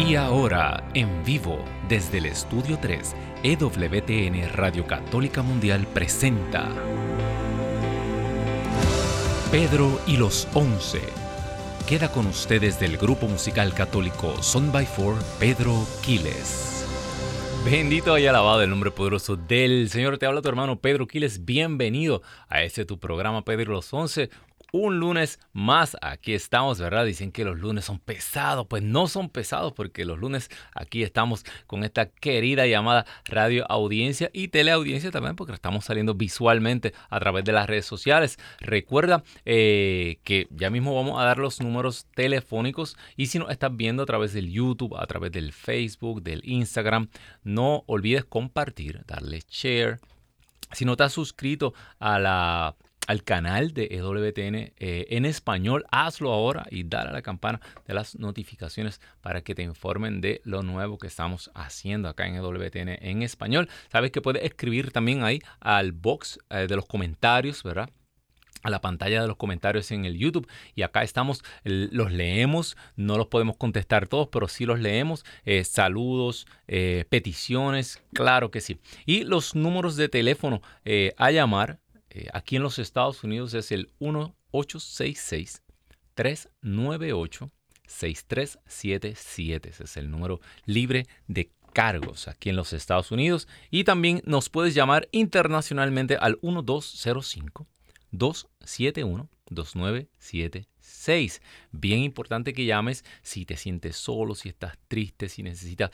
Y ahora, en vivo, desde el Estudio 3, EWTN Radio Católica Mundial presenta Pedro y los Once. Queda con ustedes del grupo musical católico Son by Four, Pedro Quiles. Bendito y alabado el nombre poderoso del Señor. Te habla tu hermano Pedro Quiles. Bienvenido a este tu programa Pedro y los Once un lunes más. Aquí estamos, ¿verdad? Dicen que los lunes son pesados. Pues no son pesados porque los lunes aquí estamos con esta querida llamada radio audiencia y teleaudiencia también porque estamos saliendo visualmente a través de las redes sociales. Recuerda eh, que ya mismo vamos a dar los números telefónicos y si nos estás viendo a través del YouTube, a través del Facebook, del Instagram, no olvides compartir, darle share. Si no te has suscrito a la al canal de EWTN eh, en español, hazlo ahora y dale a la campana de las notificaciones para que te informen de lo nuevo que estamos haciendo acá en EWTN en español. Sabes que puedes escribir también ahí al box eh, de los comentarios, ¿verdad? a la pantalla de los comentarios en el YouTube y acá estamos, los leemos, no los podemos contestar todos, pero sí los leemos, eh, saludos, peticiones, claro que sí. Y los números de teléfono a llamar eh, aquí en los Estados Unidos es el 1866-398-6377. Ese es el número libre de cargos aquí en los Estados Unidos. Y también nos puedes llamar internacionalmente al 1205 271 2976. Bien importante que llames si te sientes solo, si estás triste, si necesitas,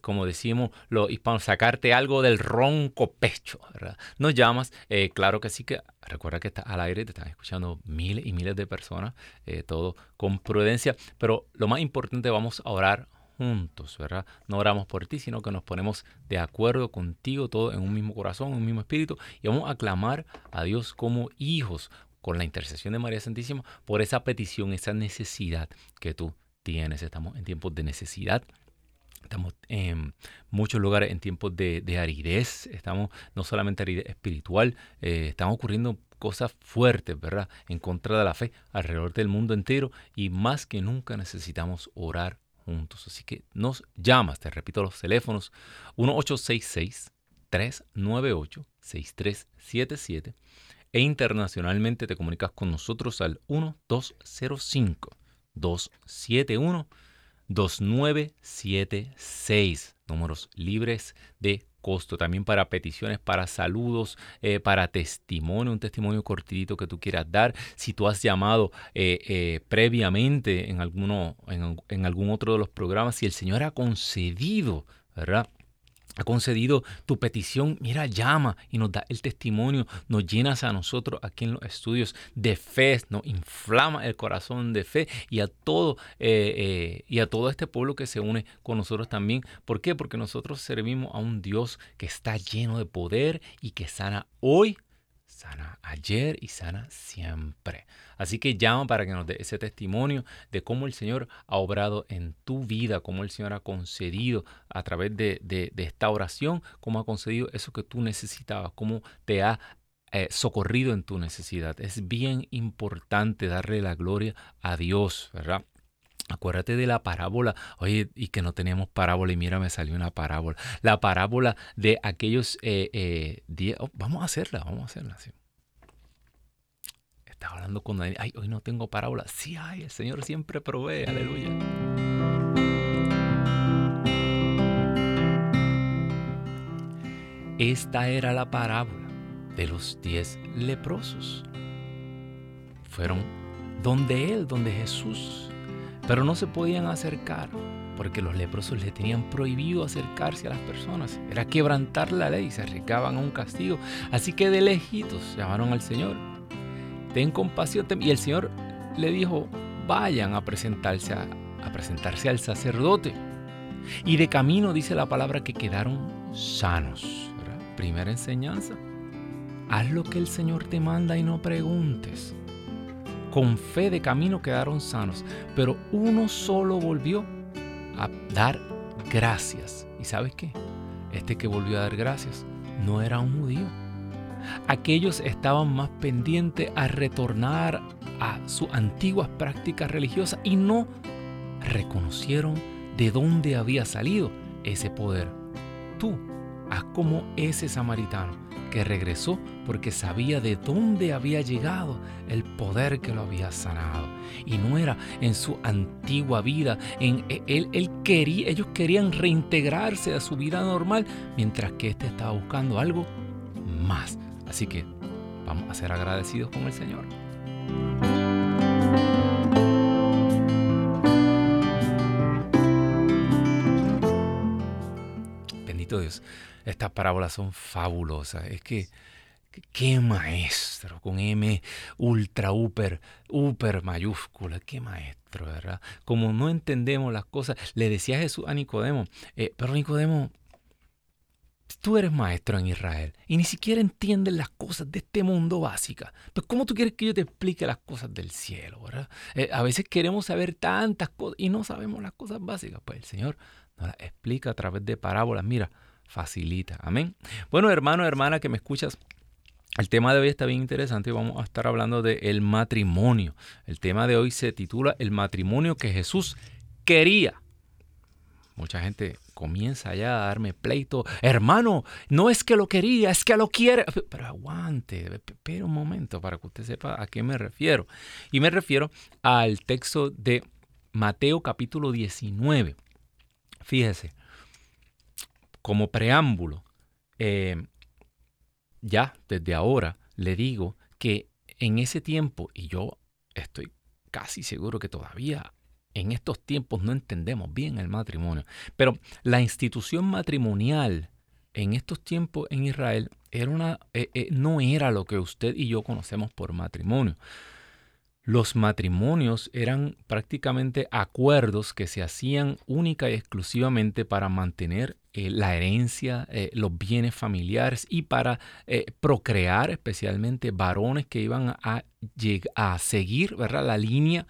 como decimos los hispanos, sacarte algo del ronco pecho. ¿verdad? Nos llamas, eh, claro que sí que recuerda que estás al aire, te están escuchando miles y miles de personas, eh, todo con prudencia, pero lo más importante, vamos a orar juntos, ¿verdad? No oramos por ti, sino que nos ponemos de acuerdo contigo, todo en un mismo corazón, en un mismo espíritu, y vamos a clamar a Dios como hijos, con la intercesión de María Santísima por esa petición, esa necesidad que tú tienes. Estamos en tiempos de necesidad. Estamos en muchos lugares en tiempos de, aridez, estamos no solamente aridez espiritual, eh, están ocurriendo cosas fuertes, ¿verdad? En contra de la fe alrededor del mundo entero y más que nunca necesitamos orar juntos. Así que nos llamas, te repito los teléfonos, 1866 398 6377 e internacionalmente te comunicas con nosotros al 1205 271 2976. Números libres de costo. También para peticiones, para saludos, eh, para testimonio, un testimonio cortito que tú quieras dar. Si tú has llamado eh, eh, previamente en, alguno, en, en algún otro de los programas, si el Señor ha concedido, ¿verdad? Ha concedido tu petición, mira, llama y nos da el testimonio, nos llenas a nosotros aquí en los estudios de fe, nos inflama el corazón de fe y a todo eh, eh, y a todo este pueblo que se une con nosotros también. ¿Por qué? Porque nosotros servimos a un Dios que está lleno de poder y que sana hoy, sana ayer y sana siempre. Así que llama para que nos dé ese testimonio de cómo el Señor ha obrado en tu vida, cómo el Señor ha concedido a través de, esta oración, cómo ha concedido eso que tú necesitabas, cómo te ha eh, socorrido en tu necesidad. Es bien importante darle la gloria a Dios, ¿verdad? Acuérdate de la parábola, oye, y que no teníamos parábola, y mira, me salió una parábola. La parábola de aquellos eh, eh, oh, vamos a hacerla, vamos a hacerla. ¿sí? Estaba hablando con Daniel. Ay, hoy no tengo parábola. Sí hay, el Señor siempre provee. Aleluya. Esta era la parábola de los diez leprosos. Fueron donde Él, donde Jesús, pero no se podían acercar porque los leprosos le tenían prohibido acercarse a las personas. Era quebrantar la ley, se arriesgaban a un castigo. Así que de lejitos llamaron al Señor ten compasión. Y el Señor le dijo, vayan a presentarse, a, presentarse al sacerdote. Y de camino dice la palabra que quedaron sanos. Primera enseñanza. Haz lo que el Señor te manda y no preguntes. Con fe de camino quedaron sanos, pero uno solo volvió a dar gracias. ¿Y sabes qué? Este que volvió a dar gracias no era un judío Aquellos estaban más pendientes a retornar a sus antiguas prácticas religiosas y no reconocieron de dónde había salido ese poder. Tú, haz como ese samaritano que regresó porque sabía de dónde había llegado el poder que lo había sanado. Y no era en su antigua vida, en, e, él, él quería, ellos querían reintegrarse a su vida normal, mientras que éste estaba buscando algo más. Así que vamos a ser agradecidos con el Señor. Bendito Dios. Estas parábolas son fabulosas. Es que, qué maestro, con M ultra, super, super mayúscula. Qué maestro, ¿verdad? Como no entendemos las cosas, le decía Jesús a Nicodemo, eh, pero Nicodemo, tú eres maestro en Israel y ni siquiera entiendes las cosas de este mundo básica. Pues ¿cómo tú quieres que yo te explique las cosas del cielo? ¿verdad? Eh, a veces queremos saber tantas cosas y no sabemos las cosas básicas. Pues el Señor nos las explica a través de parábolas. Mira, facilita. Amén. Bueno, hermano, hermana que me escuchas. El tema de hoy está bien interesante y vamos a estar hablando del el matrimonio. El tema de hoy se titula El matrimonio que Jesús quería. Mucha gente comienza ya a darme pleito. Hermano, no es que lo quería, es que lo quiere. Pero aguante, espera un momento para que usted sepa a qué me refiero. Y me refiero al texto de Mateo capítulo 19. Fíjese, como preámbulo, eh, ya desde ahora le digo que en ese tiempo, y yo estoy casi seguro que todavía en estos tiempos no entendemos bien el matrimonio, pero la institución matrimonial en estos tiempos en Israel era una, eh, eh, no era lo que usted y yo conocemos por matrimonio. Los matrimonios eran prácticamente acuerdos que se hacían única y exclusivamente para mantener eh, la herencia, eh, los bienes familiares y para eh, procrear especialmente varones que iban a, a seguir ¿verdad? la línea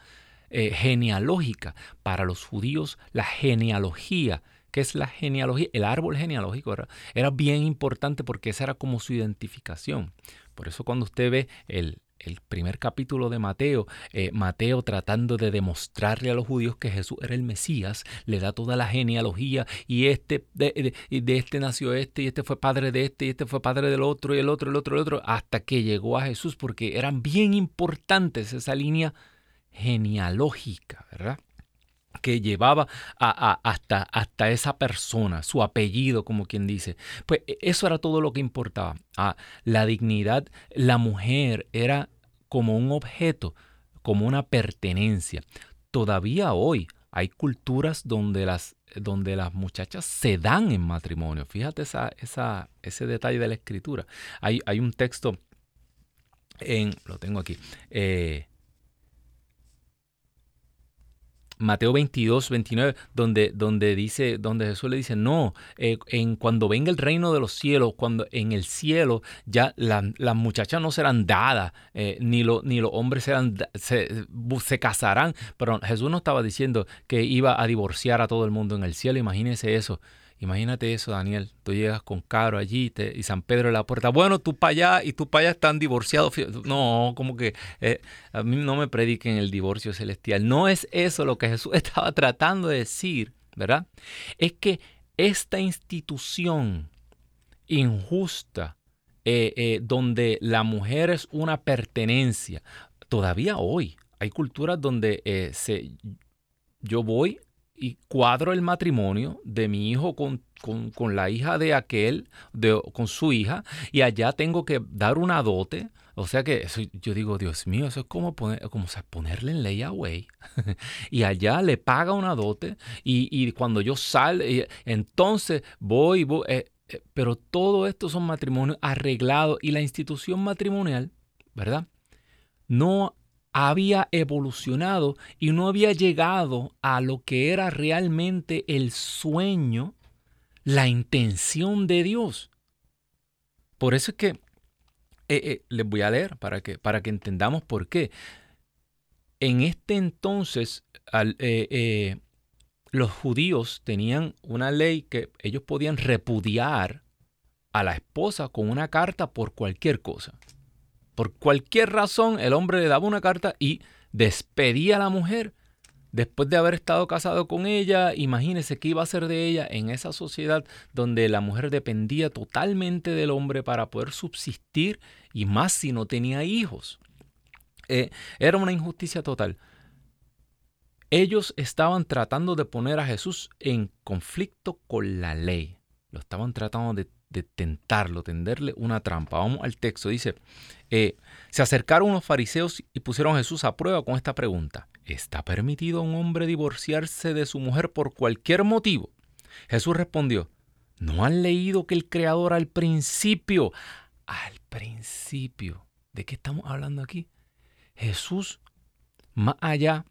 genealógica. Para los judíos la genealogía ¿Qué es la genealogía? El árbol genealógico era bien importante porque esa era como su identificación. Por eso cuando usted ve el, el primer capítulo de Mateo, eh, Mateo tratando de demostrarle a los judíos que Jesús era el Mesías, le da toda la genealogía y este de, de, este nació este y este fue padre de este y este fue padre del otro y el otro, el otro, el otro, hasta que llegó a Jesús porque eran bien importantes esa línea genealógica, ¿verdad? Que llevaba hasta, esa persona, su apellido, como quien dice. Pues e, eso era todo lo que importaba. Ah, la dignidad, la mujer era como un objeto, como una pertenencia. Todavía hoy hay culturas donde las, donde las muchachas se dan en matrimonio. Fíjate ese detalle de la escritura. Hay, hay un texto en, lo tengo aquí, eh, Mateo 22, 29, donde, donde dice, donde Jesús le dice, no, eh, en cuando venga el reino de los cielos, cuando en el cielo ya las muchachas no serán dadas, eh, ni, ni los hombres serán, se, se, casarán, pero Jesús no estaba diciendo que iba a divorciar a todo el mundo en el cielo, imagínense eso. Imagínate eso, Daniel. Tú llegas con Caro allí y San Pedro en la puerta. Bueno, tú para allá y tú para allá están divorciados. No, como que eh, a mí no me prediquen el divorcio celestial. No es eso lo que Jesús estaba tratando de decir, ¿verdad? Es que esta institución injusta, eh, eh, donde la mujer es una pertenencia, todavía hoy hay culturas donde se, yo voy y cuadro el matrimonio de mi hijo con, la hija de aquel, de, con su hija, y allá tengo que dar una dote. O sea que eso, yo digo, Dios mío, eso es como, poner, como ponerle en ley a güey. y allá le paga una dote, y, cuando yo salgo, entonces voy, voy eh, eh, pero todo esto son matrimonios arreglados y la institución matrimonial, ¿verdad? No había evolucionado y no había llegado a lo que era realmente el sueño, la intención de Dios. Por eso es que eh, eh, les voy a leer para que, para que entendamos por qué. En este entonces, eh, los judíos tenían una ley que ellos podían repudiar a la esposa con una carta por cualquier cosa. Por cualquier razón, el hombre le daba una carta y despedía a la mujer después de haber estado casado con ella, imagínese qué iba a ser de ella en esa sociedad donde la mujer dependía totalmente del hombre para poder subsistir y más si no tenía hijos. Eh, era una injusticia total. Ellos estaban tratando de poner a Jesús en conflicto con la ley. Lo estaban tratando de, tentarlo, tenderle una trampa. Vamos al texto. Dice, eh, se acercaron unos fariseos y pusieron a Jesús a prueba con esta pregunta. ¿Está permitido a un hombre divorciarse de su mujer por cualquier motivo? Jesús respondió, ¿no han leído que el Creador al principio, al principio, ¿de qué estamos hablando aquí? Jesús, más allá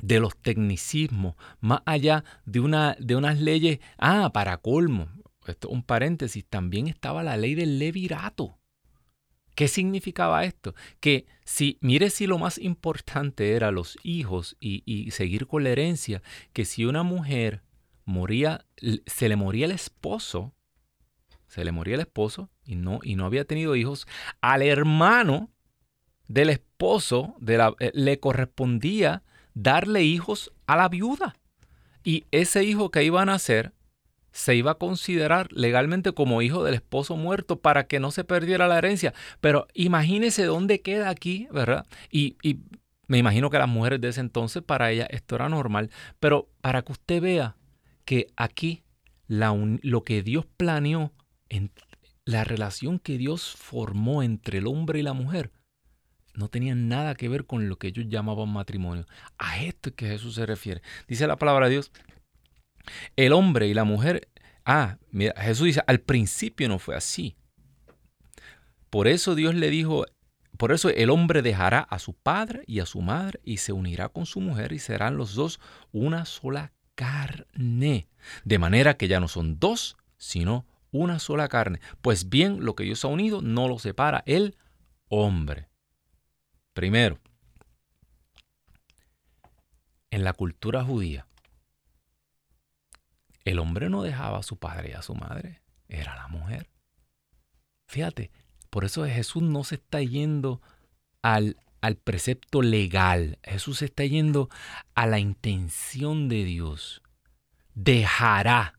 de los tecnicismos, más allá de, una, de unas leyes, ah, para colmo, esto un paréntesis, también estaba la ley del levirato. ¿Qué significaba esto? Que si, mire si lo más importante era los hijos y, y, seguir con la herencia, que si una mujer moría, se le moría el esposo, se le moría el esposo y no, y no había tenido hijos, al hermano del esposo de la, eh, le correspondía darle hijos a la viuda. Y ese hijo que iba a nacer se iba a considerar legalmente como hijo del esposo muerto para que no se perdiera la herencia. Pero imagínese dónde queda aquí, ¿verdad? Y, me imagino que las mujeres de ese entonces, para ellas esto era normal. Pero para que usted vea que aquí lo que Dios planeó, en, la relación que Dios formó entre el hombre y la mujer, no tenían nada que ver con lo que ellos llamaban matrimonio. A esto es que Jesús se refiere. Dice la palabra de Dios, el hombre y la mujer, ah, mira, Jesús dice, al principio no fue así. Por eso Dios le dijo, por eso el hombre dejará a su padre y a su madre y se unirá con su mujer y serán los dos una sola carne. De manera que ya no son dos, sino una sola carne. Pues bien, lo que Dios ha unido no lo separa el hombre. Primero, en la cultura judía, el hombre no dejaba a su padre y a su madre, era la mujer. Fíjate, por eso Jesús no se está yendo al, al precepto legal, Jesús se está yendo a la intención de Dios. Dejará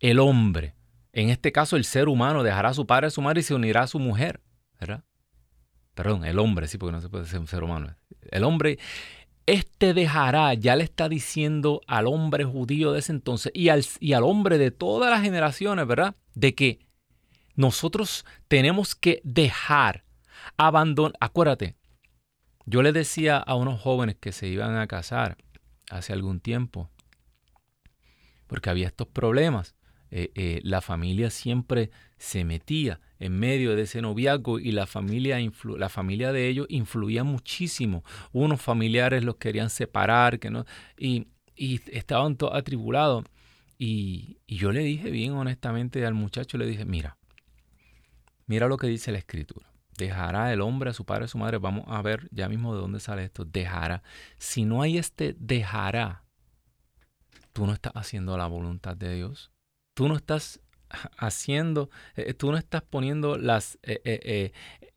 el hombre, en este caso el ser humano, dejará a su padre y a su madre y se unirá a su mujer, ¿verdad? perdón, el hombre, sí, porque no se puede ser un ser humano. El hombre, este dejará, ya le está diciendo al hombre judío de ese entonces y al, y al hombre de todas las generaciones, ¿verdad? De que nosotros tenemos que dejar, abandonar. Acuérdate, yo le decía a unos jóvenes que se iban a casar hace algún tiempo, porque había estos problemas. Eh, eh, la familia siempre se metía en medio de ese noviazgo y la familia, la familia de ellos influía muchísimo. Unos familiares los querían separar que no, y, estaban todos atribulados. Y, y, yo le dije bien honestamente al muchacho, le dije, mira, mira lo que dice la escritura. Dejará el hombre a su padre y a su madre. Vamos a ver ya mismo de dónde sale esto. Dejará. Si no hay este dejará, tú no estás haciendo la voluntad de Dios tú no estás haciendo, eh, tú no estás poniendo las, eh, eh,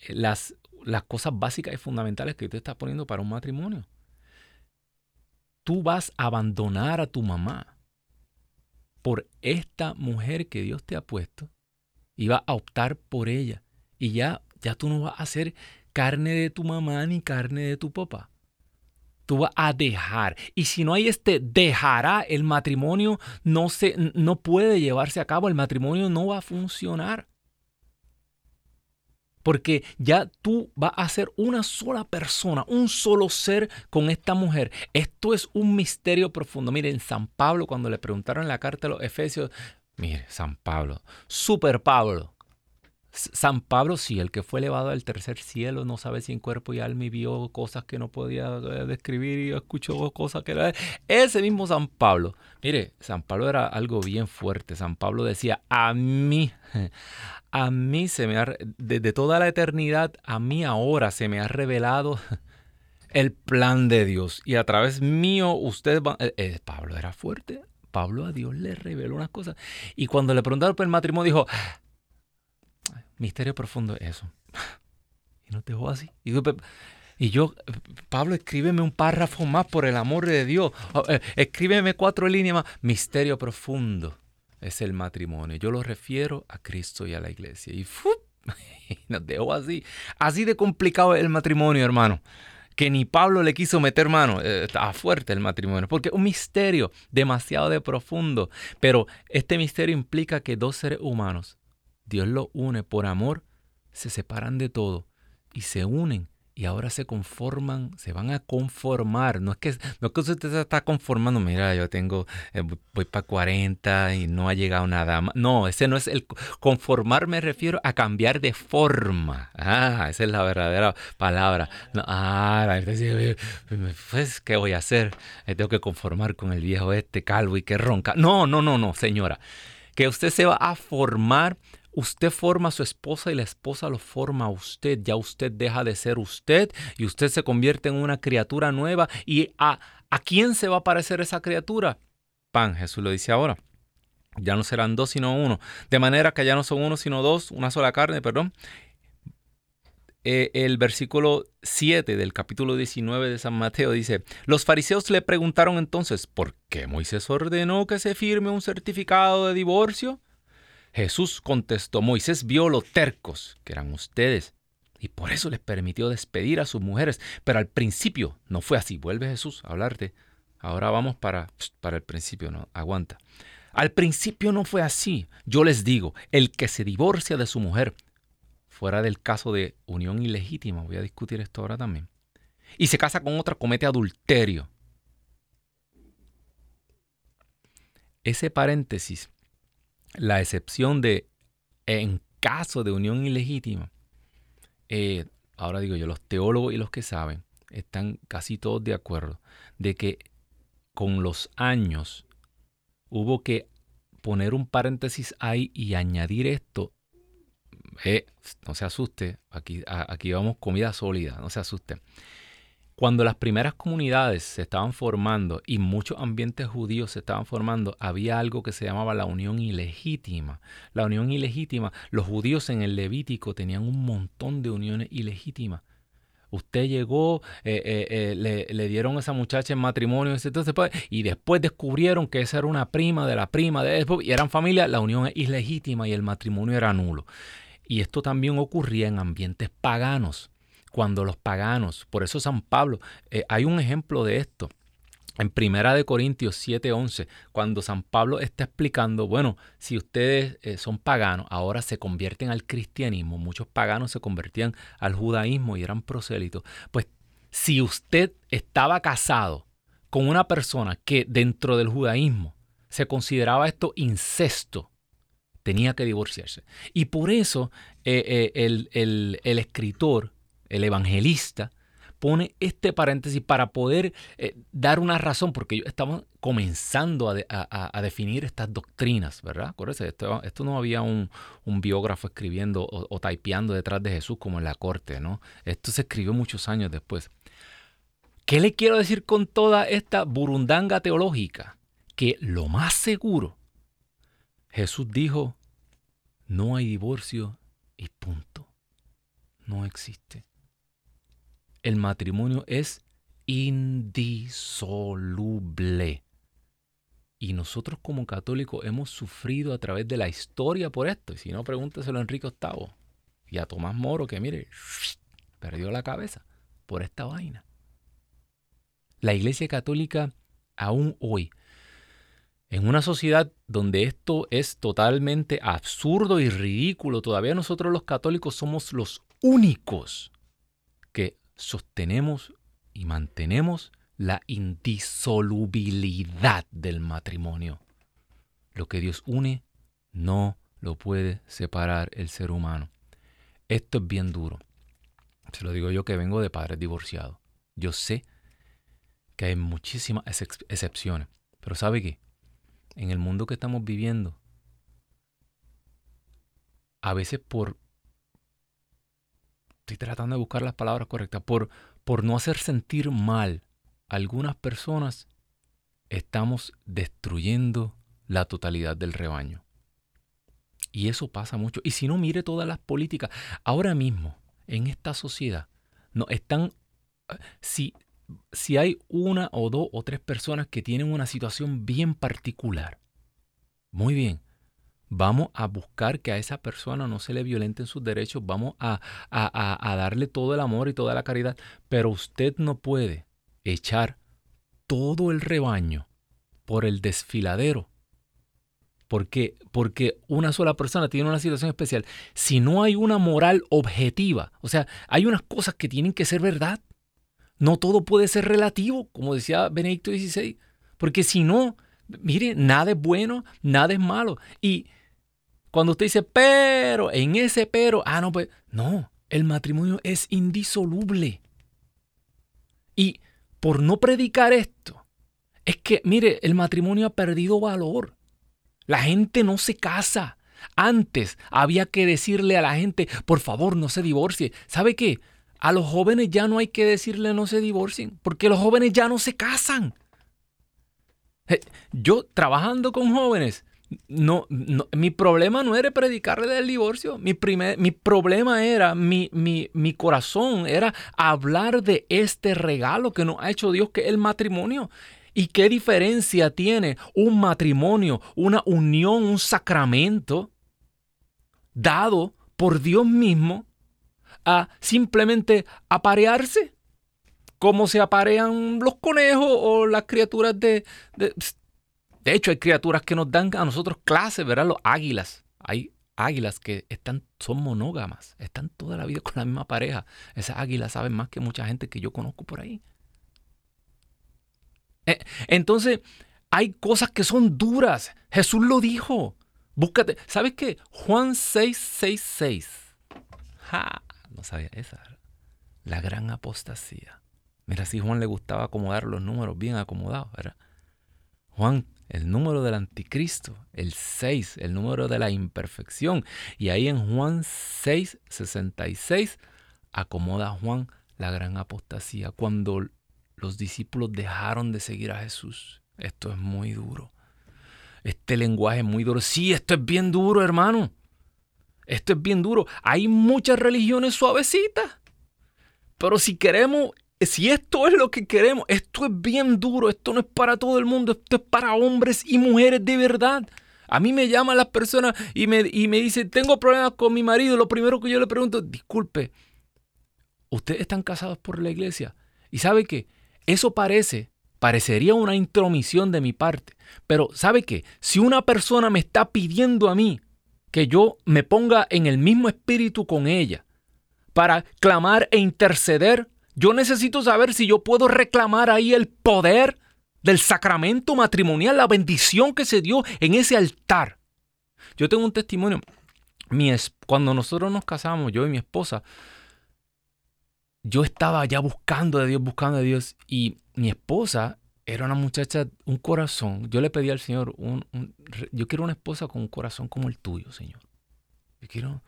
las, las cosas básicas y fundamentales que tú estás poniendo para un matrimonio. Tú vas a abandonar a tu mamá por esta mujer que Dios te ha puesto y vas a optar por ella. Y ya, ya tú no vas a ser carne de tu mamá ni carne de tu papá tú vas a dejar. Y si no hay este dejará, el matrimonio no, se, no puede llevarse a cabo, el matrimonio no va a funcionar. Porque ya tú vas a ser una sola persona, un solo ser con esta mujer. Esto es un misterio profundo. Miren, San Pablo, cuando le preguntaron en la carta a los Efesios, mire, San Pablo, super Pablo, San Pablo, sí, el que fue elevado al tercer cielo, no sabe si en cuerpo y alma y vio cosas que no podía eh, describir y escuchó cosas que era. Ese mismo San Pablo. Mire, San Pablo era algo bien fuerte. San Pablo decía, a mí, a mí se me ha, desde toda la eternidad, a mí ahora se me ha revelado el plan de Dios. Y a través mío, ustedes van... Eh, eh, Pablo era fuerte. Pablo a Dios le reveló unas cosas. Y cuando le preguntaron por el matrimonio, dijo, Misterio profundo es eso. y no te dejó así. Y, Y yo, Pablo, escríbeme un párrafo más por el amor de Dios. Eh, escríbeme cuatro líneas más. Misterio profundo es el matrimonio. Yo lo refiero a Cristo y a la iglesia. Y nos dejó así. Así de complicado es el matrimonio, hermano. Que ni Pablo le quiso meter mano. Eh, estaba fuerte el matrimonio. Porque es un misterio demasiado de profundo. Pero este misterio implica que dos seres humanos, Dios los une por amor, se separan de todo y se unen y ahora se conforman, se van a conformar. No es que, no es que usted se está conformando, mira, yo tengo, eh, voy para 40 y no ha llegado nada más. No, ese no es el conformar, me refiero a cambiar de forma. Ah, esa es la verdadera palabra. ah, pues, ¿qué voy a hacer? Me tengo que conformar con el viejo este calvo y que ronca. No, no, no, no, señora. Que usted se va a formar Usted forma a su esposa y la esposa lo forma a usted. Ya usted deja de ser usted y usted se convierte en una criatura nueva. ¿Y a, a quién se va a parecer esa criatura? Pan, Jesús lo dice ahora. Ya no serán dos sino uno. De manera que ya no son uno sino dos, una sola carne, perdón. Eh, el versículo 7 del capítulo 19 de San Mateo dice, los fariseos le preguntaron entonces, ¿por qué Moisés ordenó que se firme un certificado de divorcio? Jesús contestó, Moisés vio lo tercos que eran ustedes y por eso les permitió despedir a sus mujeres. Pero al principio no fue así. Vuelve Jesús a hablarte. Ahora vamos para, para el principio, no, aguanta. Al principio no fue así. Yo les digo, el que se divorcia de su mujer, fuera del caso de unión ilegítima, voy a discutir esto ahora también, y se casa con otra, comete adulterio. Ese paréntesis la excepción de en caso de unión ilegítima, eh, ahora digo yo, los teólogos y los que saben están casi todos de acuerdo de que con los años hubo que poner un paréntesis ahí y añadir esto. Eh, no se asuste, aquí, aquí vamos comida sólida, no se asuste. Cuando las primeras comunidades se estaban formando y muchos ambientes judíos se estaban formando, había algo que se llamaba la unión ilegítima. La unión ilegítima, los judíos en el Levítico tenían un montón de uniones ilegítimas. Usted llegó, eh, eh, eh, le, dieron a esa muchacha en matrimonio pues, y después descubrieron que esa era una prima de la prima de y eran familia, la unión es ilegítima y el matrimonio era nulo. Y esto también ocurría en ambientes paganos cuando los paganos, por eso San Pablo, eh, hay un ejemplo de esto. En Primera de Corintios 7:11, cuando San Pablo está explicando, bueno, si ustedes eh, son paganos, ahora se convierten al cristianismo, muchos paganos se convertían al judaísmo y eran prosélitos, pues si usted estaba casado con una persona que dentro del judaísmo se consideraba esto incesto, tenía que divorciarse. Y por eso eh, el, el escritor el evangelista, pone este paréntesis para poder eh, dar una razón, porque estaban comenzando a, definir estas doctrinas, ¿verdad? Acuérdense, esto, no había un, biógrafo escribiendo o, o detrás de Jesús como en la corte, ¿no? Esto se escribió muchos años después. ¿Qué le quiero decir con toda esta burundanga teológica? Que lo más seguro, Jesús dijo, no hay divorcio y punto. No existe el matrimonio es indisoluble. Y nosotros como católicos hemos sufrido a través de la historia por esto. Y si no, pregúnteselo a Enrique VIII y a Tomás Moro, que mire, perdió la cabeza por esta vaina. La Iglesia Católica, aún hoy, en una sociedad donde esto es totalmente absurdo y ridículo, todavía nosotros los católicos somos los únicos sostenemos y mantenemos la indisolubilidad del matrimonio. Lo que Dios une no lo puede separar el ser humano. Esto es bien duro. Se lo digo yo que vengo de padres divorciados. Yo sé que hay muchísimas excepciones. Pero ¿sabe qué? En el mundo que estamos viviendo, a veces por estoy tratando de buscar las palabras correctas, por, por no hacer sentir mal a algunas personas, estamos destruyendo la totalidad del rebaño. Y eso pasa mucho. Y si no, mire todas las políticas. Ahora mismo, en esta sociedad, nos están si, si hay una o dos o tres personas que tienen una situación bien particular, muy bien, vamos a buscar que a esa persona no se le violenten sus derechos, vamos a, a, darle todo el amor y toda la caridad, pero usted no puede echar todo el rebaño por el desfiladero. Porque, porque una sola persona tiene una situación especial. Si no hay una moral objetiva, o sea, hay unas cosas que tienen que ser verdad. No todo puede ser relativo, como decía Benedicto XVI. Porque si no, mire, nada es bueno, nada es malo. Y cuando usted dice, pero, en ese pero, ah, no, pues, no, el matrimonio es indisoluble. Y por no predicar esto, es que, mire, el matrimonio ha perdido valor. La gente no se casa. Antes había que decirle a la gente, por favor, no se divorcie. ¿Sabe qué? A los jóvenes ya no hay que decirle no se divorcien, porque los jóvenes ya no se casan. Eh, yo trabajando con jóvenes, no, mi problema no era predicarle del divorcio. Mi, primer, mi problema era, mi, mi, mi, corazón era hablar de este regalo que nos ha hecho Dios, que es el matrimonio. ¿Y qué diferencia tiene un matrimonio, una unión, un sacramento dado por Dios mismo a simplemente aparearse? Como se aparean los conejos o las criaturas de, de de hecho, hay criaturas que nos dan a nosotros clases, ¿verdad? Los águilas. Hay águilas que están, son monógamas, están toda la vida con la misma pareja. Esas águilas saben más que mucha gente que yo conozco por ahí. Eh, entonces, hay cosas que son duras. Jesús lo dijo. Búscate. ¿Sabes qué? Juan 666. Ja, no sabía esa. La gran apostasía. Mira, si Juan le gustaba acomodar los números bien acomodados, ¿verdad? Juan el número del anticristo, el 6, el número de la imperfección. Y ahí en Juan 6, 66, acomoda Juan la gran apostasía, cuando los discípulos dejaron de seguir a Jesús. Esto es muy duro. Este lenguaje es muy duro. Sí, esto es bien duro, hermano. Esto es bien duro. Hay muchas religiones suavecitas. Pero si queremos si esto es lo que queremos, esto es bien duro, esto no es para todo el mundo, esto es para hombres y mujeres de verdad. A mí me llaman las personas y me, y me dicen, tengo problemas con mi marido. Lo primero que yo le pregunto, disculpe, ¿ustedes están casados por la iglesia? Y sabe que eso parece, parecería una intromisión de mi parte. Pero ¿sabe qué? Si una persona me está pidiendo a mí que yo me ponga en el mismo espíritu con ella para clamar e interceder, yo necesito saber si yo puedo reclamar ahí el poder del sacramento matrimonial, la bendición que se dio en ese altar. Yo tengo un testimonio. Mi cuando nosotros nos casamos, yo y mi esposa, yo estaba ya buscando de Dios, buscando de Dios, y mi esposa era una muchacha, un corazón. Yo le pedí al Señor, un, yo quiero una esposa con un corazón como el tuyo, Señor. Yo quiero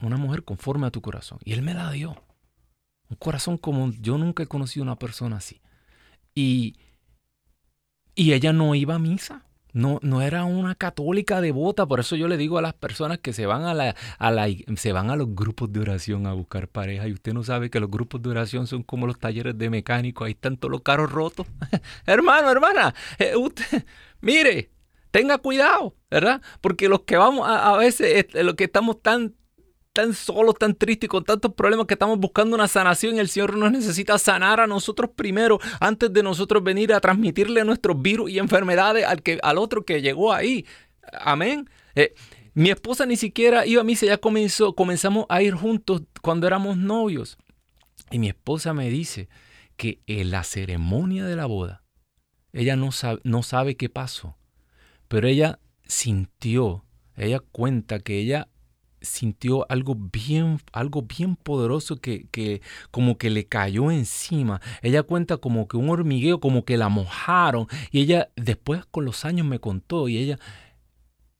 una mujer conforme a tu corazón. Y Él me la dio. Un corazón como yo nunca he conocido una persona así. Y, y ella no iba a misa. No, no era una católica devota, por eso yo le digo a las personas que se van a, la, a la, se van a los grupos de oración a buscar pareja y usted no sabe que los grupos de oración son como los talleres de mecánicos, ahí están todos los carros rotos. Hermano, hermana, eh, usted, mire, tenga cuidado, ¿verdad? Porque los que vamos a, a veces, eh, los que estamos tan tan solos, tan tristes, con tantos problemas que estamos buscando una sanación. El Señor nos necesita sanar a nosotros primero, antes de nosotros venir a transmitirle nuestros virus y enfermedades al, que, al otro que llegó ahí. Amén. Eh, mi esposa ni siquiera iba a misa, ya comenzó, comenzamos a ir juntos cuando éramos novios. Y mi esposa me dice que en la ceremonia de la boda, ella no sabe, no sabe qué pasó, pero ella sintió, ella cuenta que ella sintió algo bien, algo bien poderoso que, que, como que le cayó encima. Ella cuenta como que un hormigueo, como que la mojaron. Y ella después con los años me contó y ella,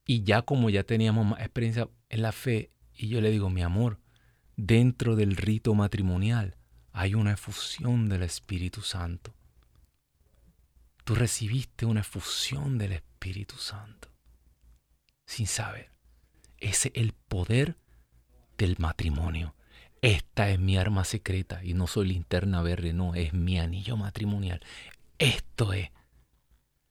y ya como ya teníamos más experiencia en la fe, y yo le digo, mi amor, dentro del rito matrimonial hay una efusión del Espíritu Santo. Tú recibiste una efusión del Espíritu Santo sin saber. Ese es el poder del matrimonio. esta es mi arma secreta y no soy linterna verde, no, es mi anillo matrimonial. Esto es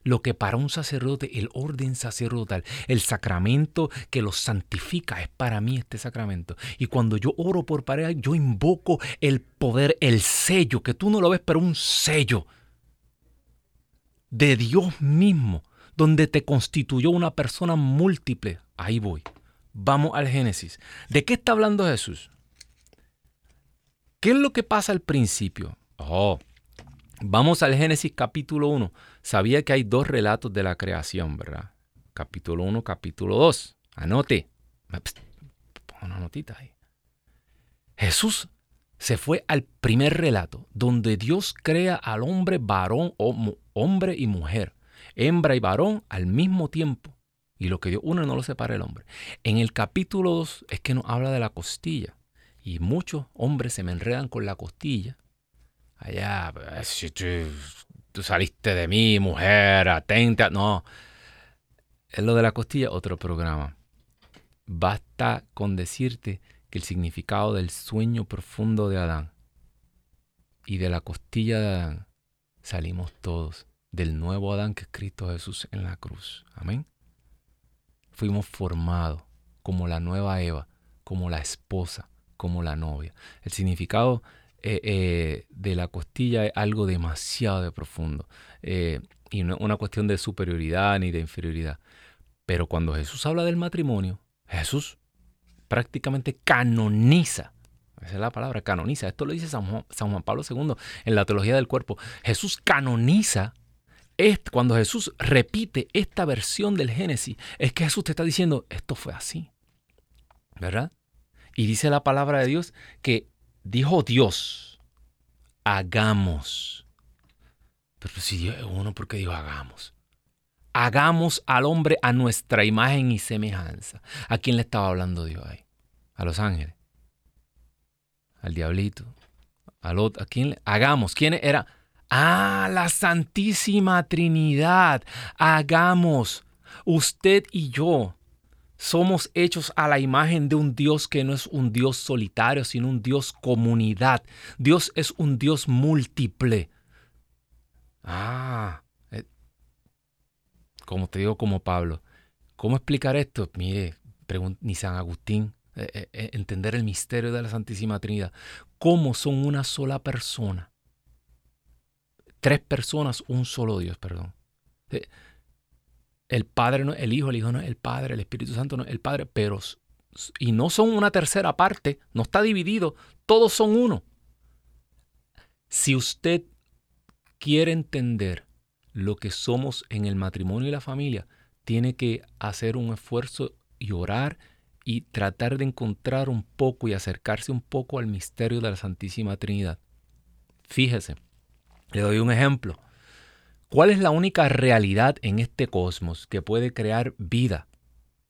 lo que para un sacerdote, el orden sacerdotal, el sacramento que los santifica, es para mí este sacramento. Y cuando yo oro por pareja, yo invoco el poder, el sello, que tú no lo ves, pero un sello de Dios mismo, donde te constituyó una persona múltiple. Ahí voy. Vamos al Génesis. ¿De qué está hablando Jesús? ¿Qué es lo que pasa al principio? Oh, vamos al Génesis capítulo 1. Sabía que hay dos relatos de la creación, ¿verdad? Capítulo 1, capítulo 2. Anote. Pongo una notita ahí. Jesús se fue al primer relato, donde Dios crea al hombre varón, o hombre y mujer, hembra y varón al mismo tiempo. Y lo que Dios uno no lo separa el hombre. En el capítulo 2 es que nos habla de la costilla. Y muchos hombres se me enredan con la costilla. Allá, si tú, saliste de mí, mujer, atenta. No. Es lo de la costilla, otro programa. Basta con decirte que el significado del sueño profundo de Adán y de la costilla de Adán salimos todos del nuevo Adán que es Cristo Jesús en la cruz. Amén. Fuimos formados como la nueva Eva, como la esposa, como la novia. El significado eh, eh, de la costilla es algo demasiado de profundo eh, y no es una cuestión de superioridad ni de inferioridad. Pero cuando Jesús habla del matrimonio, Jesús prácticamente canoniza. Esa es la palabra, canoniza. Esto lo dice San Juan, San Juan Pablo II en la teología del cuerpo. Jesús canoniza cuando Jesús repite esta versión del Génesis, es que Jesús te está diciendo, esto fue así. ¿Verdad? Y dice la palabra de Dios que dijo Dios, hagamos. Pero si Dios es uno, ¿por qué dijo hagamos? Hagamos al hombre a nuestra imagen y semejanza. ¿A quién le estaba hablando Dios ahí? A los ángeles. Al diablito. Al otro. ¿A quién le? Hagamos. ¿Quién era? Ah, la Santísima Trinidad. Hagamos. Usted y yo somos hechos a la imagen de un Dios que no es un Dios solitario, sino un Dios comunidad. Dios es un Dios múltiple. Ah, eh, como te digo, como Pablo. ¿Cómo explicar esto? Mire, ni San Agustín, eh, eh, entender el misterio de la Santísima Trinidad. ¿Cómo son una sola persona? Tres personas, un solo Dios, perdón. El Padre no es el Hijo, el Hijo no es el Padre, el Espíritu Santo no es el Padre, pero y no son una tercera parte, no está dividido, todos son uno. Si usted quiere entender lo que somos en el matrimonio y la familia, tiene que hacer un esfuerzo y orar y tratar de encontrar un poco y acercarse un poco al misterio de la Santísima Trinidad. Fíjese, le doy un ejemplo. ¿Cuál es la única realidad en este cosmos que puede crear vida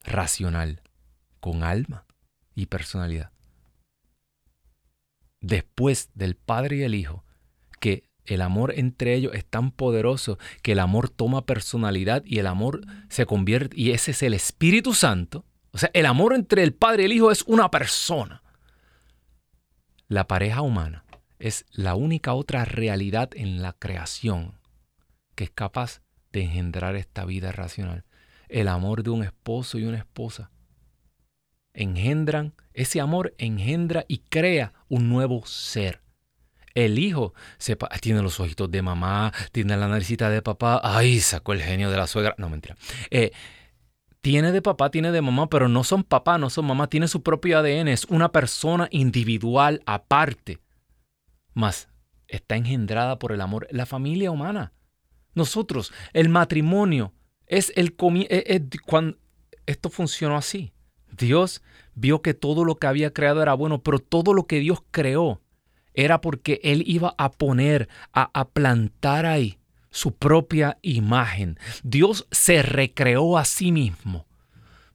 racional, con alma y personalidad? Después del Padre y el Hijo, que el amor entre ellos es tan poderoso que el amor toma personalidad y el amor se convierte, y ese es el Espíritu Santo. O sea, el amor entre el Padre y el Hijo es una persona. La pareja humana es la única otra realidad en la creación que es capaz de engendrar esta vida racional. El amor de un esposo y una esposa. Engendran, ese amor engendra y crea un nuevo ser. El hijo sepa, tiene los ojitos de mamá, tiene la naricita de papá, ay, sacó el genio de la suegra. No, mentira. Eh, tiene de papá, tiene de mamá, pero no son papá, no son mamá, tiene su propio ADN, es una persona individual aparte. Más está engendrada por el amor, la familia humana. Nosotros, el matrimonio, es el es, cuando esto funcionó así. Dios vio que todo lo que había creado era bueno, pero todo lo que Dios creó era porque Él iba a poner, a, a plantar ahí su propia imagen. Dios se recreó a sí mismo.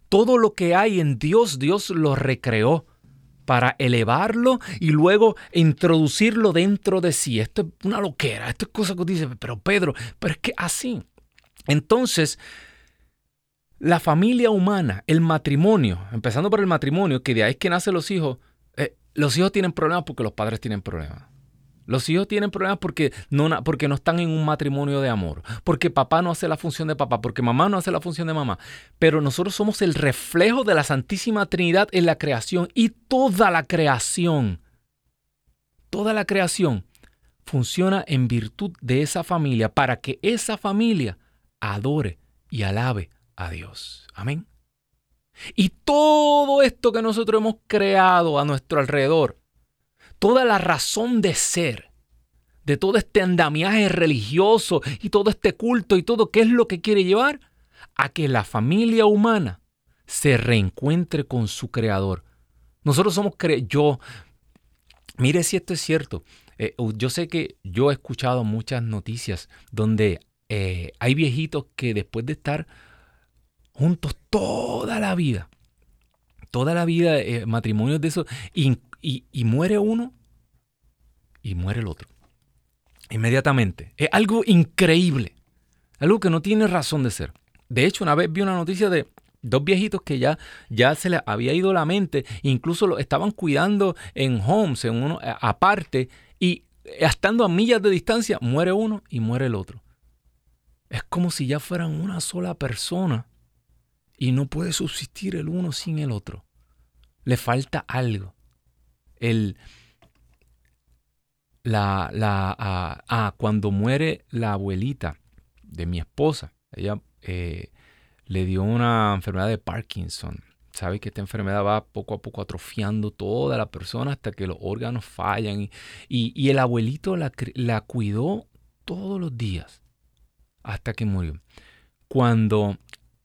Todo lo que hay en Dios, Dios lo recreó para elevarlo y luego introducirlo dentro de sí. Esto es una loquera, esto es cosa que dice, pero Pedro, pero es que así. Entonces, la familia humana, el matrimonio, empezando por el matrimonio, que de ahí es que nacen los hijos, eh, los hijos tienen problemas porque los padres tienen problemas. Los hijos tienen problemas porque no, porque no están en un matrimonio de amor, porque papá no hace la función de papá, porque mamá no hace la función de mamá. Pero nosotros somos el reflejo de la Santísima Trinidad en la creación y toda la creación, toda la creación funciona en virtud de esa familia para que esa familia adore y alabe a Dios. Amén. Y todo esto que nosotros hemos creado a nuestro alrededor, toda la razón de ser, de todo este andamiaje religioso y todo este culto y todo, ¿qué es lo que quiere llevar? A que la familia humana se reencuentre con su creador. Nosotros somos cre yo mire si esto es cierto. Eh, yo sé que yo he escuchado muchas noticias donde eh, hay viejitos que después de estar juntos toda la vida, toda la vida, eh, matrimonios de eso, y, muere uno y muere el otro. Inmediatamente. Es algo increíble, algo que no tiene razón de ser. De hecho, una vez vi una noticia de dos viejitos que ya, ya se les había ido la mente, incluso lo estaban cuidando en homes, en uno aparte, y estando a millas de distancia, muere uno y muere el otro. Es como si ya fueran una sola persona y no puede subsistir el uno sin el otro. Le falta algo. El, la, la, cuando muere la abuelita de mi esposa, ella eh, le dio una enfermedad de Parkinson. Sabe que esta enfermedad va poco a poco atrofiando toda la persona hasta que los órganos fallan. Y, y, el abuelito la, la cuidó todos los días hasta que murió. Cuando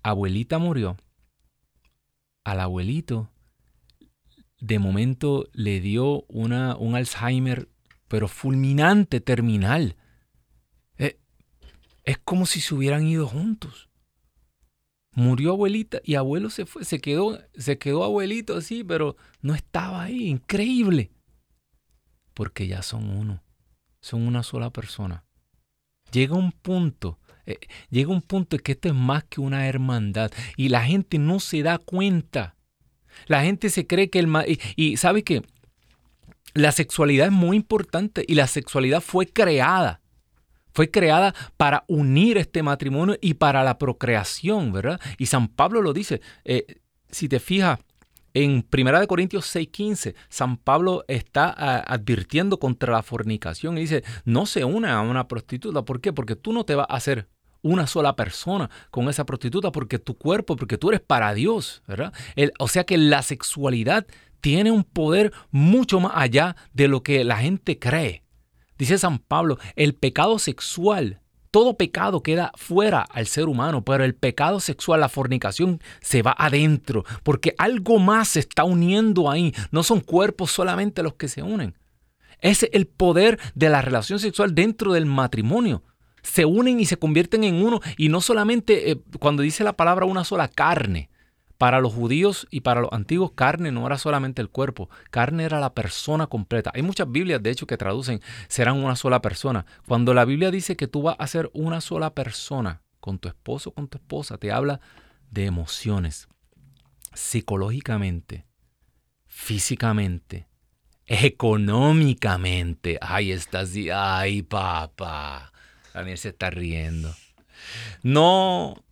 abuelita murió, al abuelito de momento le dio una, un Alzheimer, pero fulminante, terminal. Eh, es como si se hubieran ido juntos. Murió abuelita y abuelo se fue, se quedó, se quedó abuelito así, pero no estaba ahí. Increíble. Porque ya son uno, son una sola persona. Llega un punto eh, llega un punto en que esto es más que una hermandad y la gente no se da cuenta. La gente se cree que el... Y, y sabe que la sexualidad es muy importante y la sexualidad fue creada. Fue creada para unir este matrimonio y para la procreación, ¿verdad? Y San Pablo lo dice. Eh, si te fijas, en 1 Corintios 6:15, San Pablo está advirtiendo contra la fornicación y dice, no se una a una prostituta. ¿Por qué? Porque tú no te vas a hacer una sola persona con esa prostituta porque tu cuerpo, porque tú eres para Dios, ¿verdad? o sea que la sexualidad tiene un poder mucho más allá de lo que la gente cree. Dice San Pablo, el pecado sexual, todo pecado queda fuera al ser humano, pero el pecado sexual, la fornicación, se va adentro, porque algo más se está uniendo ahí. No son cuerpos solamente los que se unen. Es el poder de la relación sexual dentro del matrimonio se unen y se convierten en uno. Y no solamente eh, cuando dice la palabra una sola carne. Para los judíos y para los antiguos, carne no era solamente el cuerpo, carne era la persona completa. Hay muchas Biblias, de hecho, que traducen serán una sola persona. Cuando la Biblia dice que tú vas a ser una sola persona con tu esposo, con tu esposa, te habla de emociones, psicológicamente, físicamente, económicamente. Ay, estás, ay, papá. Daniel se está riendo. No,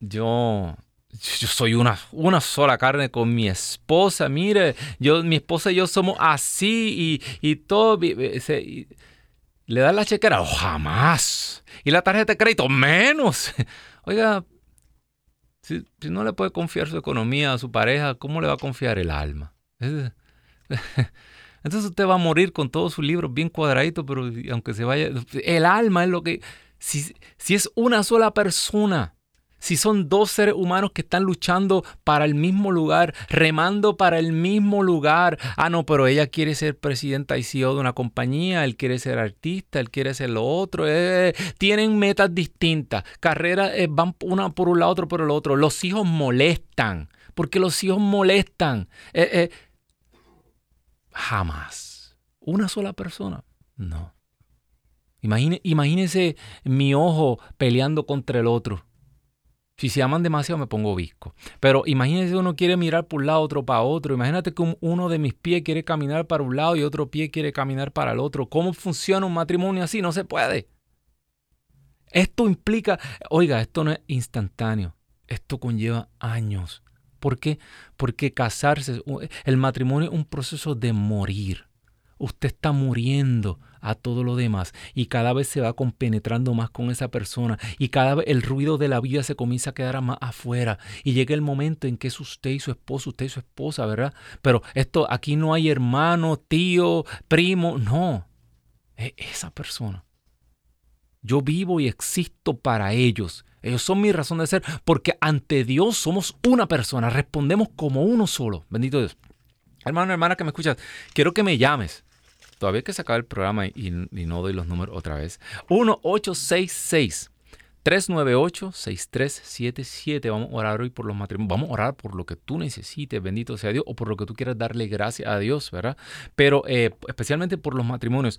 yo, yo soy una, una sola carne con mi esposa. Mire, yo, mi esposa y yo somos así y, y todo. ¿Le da la chequera? Oh, jamás. ¿Y la tarjeta de crédito? Menos. Oiga, si, si, no le puede confiar su economía a su pareja, ¿cómo le va a confiar el alma? Entonces usted va a morir con todos sus libros bien cuadraditos, pero aunque se vaya, el alma es lo que, si, si es una sola persona, si son dos seres humanos que están luchando para el mismo lugar, remando para el mismo lugar. Ah, no, pero ella quiere ser presidenta y CEO de una compañía, él quiere ser artista, él quiere ser lo otro. Eh, tienen metas distintas, carreras eh, van una por un lado, otro por el otro. Los hijos molestan, porque los hijos molestan. Eh, Jamás. ¿Una sola persona? No. Imagine, imagínese mi ojo peleando contra el otro. Si se aman demasiado me pongo visco. Pero imagínese uno quiere mirar por un lado, otro para otro. Imagínate que uno de mis pies quiere caminar para un lado y otro pie quiere caminar para el otro. ¿Cómo funciona un matrimonio así? No se puede. Esto implica, oiga, esto no es instantáneo. Esto conlleva años. ¿Por qué? Porque casarse, el matrimonio es un proceso de morir. Usted está muriendo a todo lo demás y cada vez se va compenetrando más con esa persona y cada vez el ruido de la vida se comienza a quedar más afuera y llega el momento en que es usted y su esposo, usted y su esposa, ¿verdad? Pero esto aquí no hay hermano, tío, primo, no, es esa persona. Yo vivo y existo para ellos. Ellos son mi razón de ser porque ante Dios somos una persona, respondemos como uno solo. Bendito Dios. Hermano, hermana que me escuchas, quiero que me llames. Todavía que se acabe el programa y, no doy los números otra vez. 1866 398-6377. Vamos a orar hoy por los matrimonios. Vamos a orar por lo que tú necesites, bendito sea Dios, o por lo que tú quieras darle gracias a Dios, ¿verdad? Pero eh, especialmente por los matrimonios.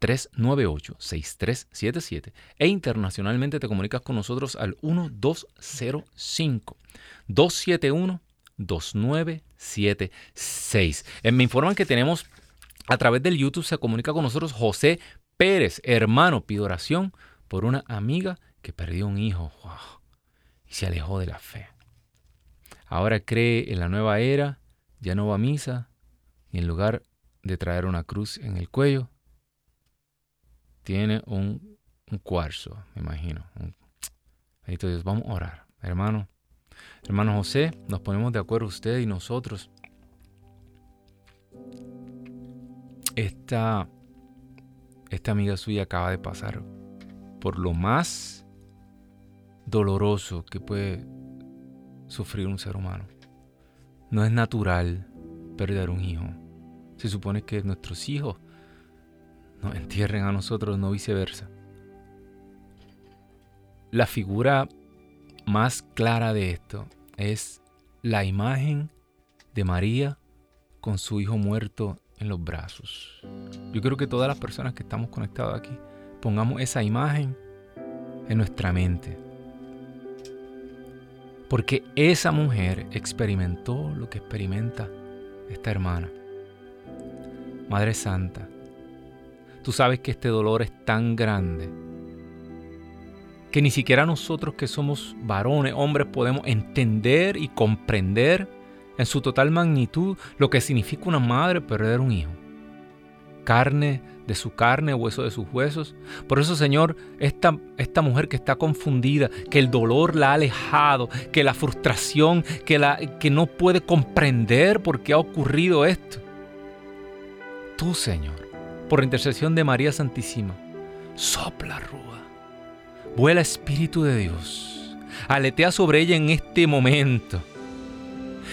1866-398-6377. E internacionalmente te comunicas con nosotros al 1205-271-2976. Eh, me informan que tenemos a través del YouTube se comunica con nosotros José Pérez, hermano, pido oración por una amiga que perdió un hijo y se alejó de la fe. Ahora cree en la nueva era, ya no va a misa y en lugar de traer una cruz en el cuello, tiene un, cuarzo, me imagino. Entonces vamos a orar. Hermano, hermano José, nos ponemos de acuerdo usted y nosotros esta, esta amiga suya acaba de pasar por lo más doloroso que puede sufrir un ser humano. No es natural perder un hijo. Se supone que nuestros hijos nos entierren a nosotros, no viceversa. La figura más clara de esto es la imagen de María con su hijo muerto en los brazos. Yo creo que todas las personas que estamos conectados aquí pongamos esa imagen en nuestra mente. Porque esa mujer experimentó lo que experimenta esta hermana. Madre Santa, tú sabes que este dolor es tan grande que ni siquiera nosotros que somos varones, hombres, podemos entender y comprender en su total magnitud lo que significa una madre perder un hijo. Carne de su carne, hueso de sus huesos. Por eso, Señor, esta, esta mujer que está confundida, que el dolor la ha alejado, que la frustración, que, la, que no puede comprender por qué ha ocurrido esto. Tú, Señor, por intercesión de María Santísima, sopla rúa, vuela Espíritu de Dios, aletea sobre ella en este momento.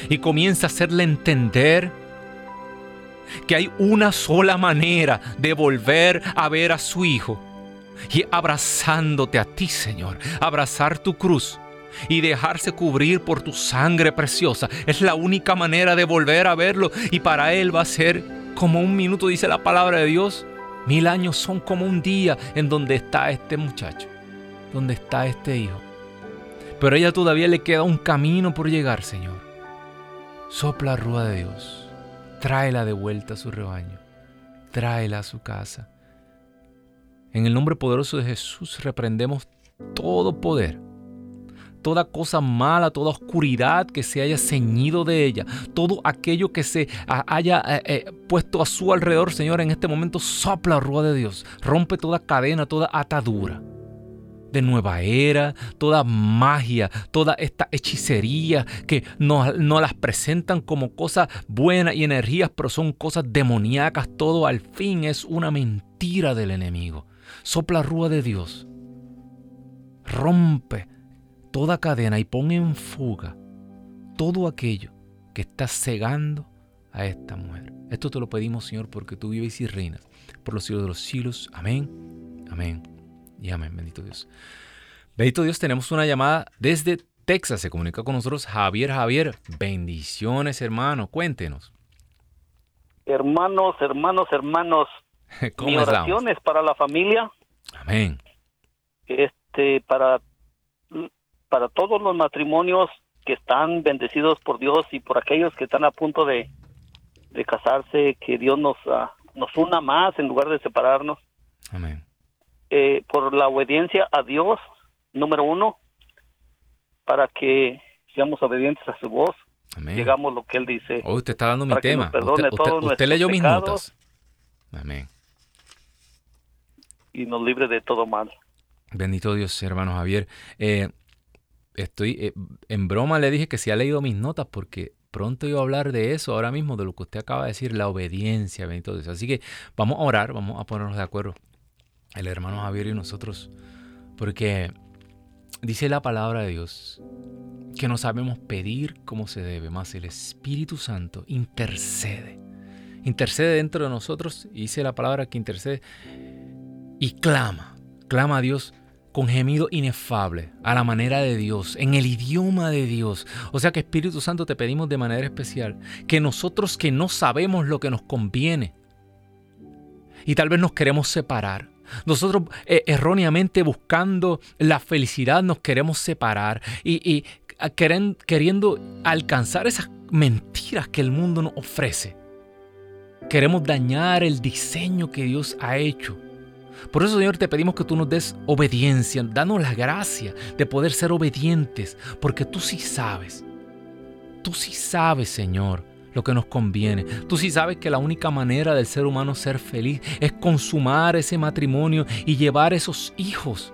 Y comienza a hacerle entender que hay una sola manera de volver a ver a su Hijo. Y abrazándote a ti, Señor, abrazar tu cruz y dejarse cubrir por tu sangre preciosa. Es la única manera de volver a verlo y para Él va a ser como un minuto, dice la palabra de Dios. Mil años son como un día en donde está este muchacho, donde está este hijo. Pero a ella todavía le queda un camino por llegar, Señor. Sopla rúa de Dios. Tráela de vuelta a su rebaño. Tráela a su casa. En el nombre poderoso de Jesús reprendemos todo poder, toda cosa mala, toda oscuridad que se haya ceñido de ella, todo aquello que se haya eh, eh, puesto a su alrededor, Señor, en este momento sopla rúa de Dios. Rompe toda cadena, toda atadura de nueva era, toda magia, toda esta hechicería que no, no las presentan como cosas buenas y energías, pero son cosas demoníacas, todo al fin es una mentira del enemigo. Sopla rúa de Dios. Rompe toda cadena y pone en fuga todo aquello que está cegando a esta mujer. Esto te lo pedimos, Señor, porque tú vives y reinas por los siglos de los siglos. Amén. Amén y amén, bendito Dios. Bendito Dios, tenemos una llamada desde Texas. Se comunica con nosotros Javier Javier. Bendiciones, hermano. Cuéntenos. Hermanos, hermanos, hermanos. ¿Cómo mi oración es para la familia. Amén. Este, para para todos los matrimonios que están bendecidos por Dios y por aquellos que están a punto de, de casarse, que Dios nos, ah, nos una más en lugar de separarnos. Amén. Eh, por la obediencia a Dios, número uno, para que seamos obedientes a su voz, Amén. llegamos lo que Él dice. Hoy usted está dando mi tema. Usted, usted- usted leyó mis notas. Amén. y nos libre de todo mal. Bendito Dios, hermano Javier. Eh, estoy eh, en broma le dije que si ha leído mis notas porque pronto iba a hablar de eso ahora mismo, de lo que usted acaba de decir, la obediencia, bendito Dios. Así que vamos a orar, vamos a ponernos de acuerdo, el hermano Javier y nosotros, porque dice la palabra de Dios que no sabemos pedir como se debe, más el Espíritu Santo intercede. Intercede dentro de nosotros dice la palabra que intercede y clama, clama a Dios con gemido inefable, a la manera de Dios, en el idioma de Dios. O sea que Espíritu Santo te pedimos de manera especial que nosotros que no sabemos lo que nos conviene y tal vez nos queremos separar. Nosotros eh, erróneamente buscando la felicidad nos queremos separar y, y queren- queriendo alcanzar esas mentiras que el mundo nos ofrece. Queremos dañar el diseño que Dios ha hecho. Por eso, Señor, te pedimos que tú nos des obediencia, danos la gracia de poder ser obedientes, porque tú sí sabes. Tú sí sabes, Señor, lo que nos conviene. Tú sí sabes que la única manera del ser humano ser feliz es consumar ese matrimonio y llevar esos hijos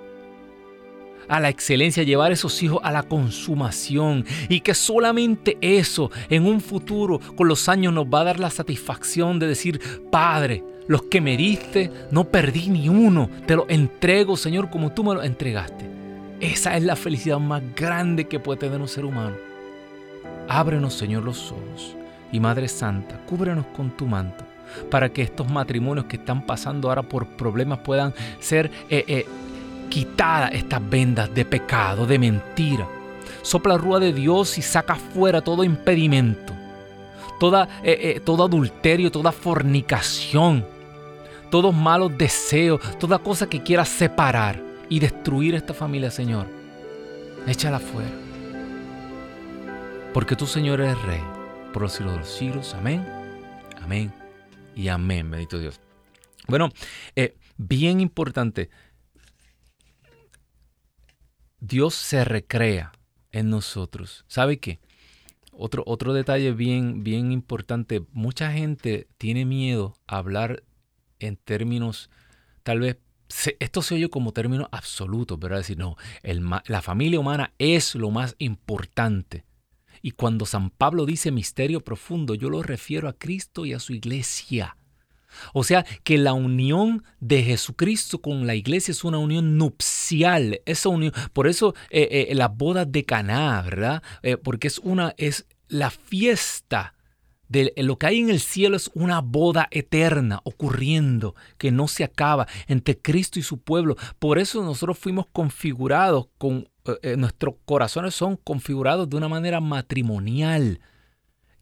a la excelencia, llevar esos hijos a la consumación y que solamente eso en un futuro con los años nos va a dar la satisfacción de decir, Padre, los que me diste, no perdí ni uno, te lo entrego, Señor, como tú me lo entregaste. Esa es la felicidad más grande que puede tener un ser humano. Ábrenos, Señor, los ojos y Madre Santa, cúbrenos con tu manto para que estos matrimonios que están pasando ahora por problemas puedan ser eh, eh, quitadas estas vendas de pecado, de mentira. Sopla rúa de Dios y saca fuera todo impedimento, toda, eh, eh, todo adulterio, toda fornicación, todos malos deseos, toda cosa que quiera separar y destruir esta familia, Señor. Échala fuera. Porque tú, Señor, eres Rey por los siglos de los siglos. Amén, amén y amén, bendito Dios. Bueno, eh, bien importante. Dios se recrea en nosotros. ¿Sabe qué? Otro, otro detalle bien, bien importante. Mucha gente tiene miedo a hablar en términos, tal vez, esto se oye como términos absolutos, ¿verdad? Decir, no, el la familia humana es lo más importante. Y cuando San Pablo dice misterio profundo, yo lo refiero a Cristo y a su iglesia. O sea que la unión de Jesucristo con la iglesia es una unión nupcial. Esa unión, por eso eh, eh, las bodas de Caná, ¿verdad? Eh, porque es una es la fiesta de lo que hay en el cielo es una boda eterna ocurriendo que no se acaba entre Cristo y su pueblo. Por eso nosotros fuimos configurados con eh, eh, nuestros corazones son configurados de una manera matrimonial.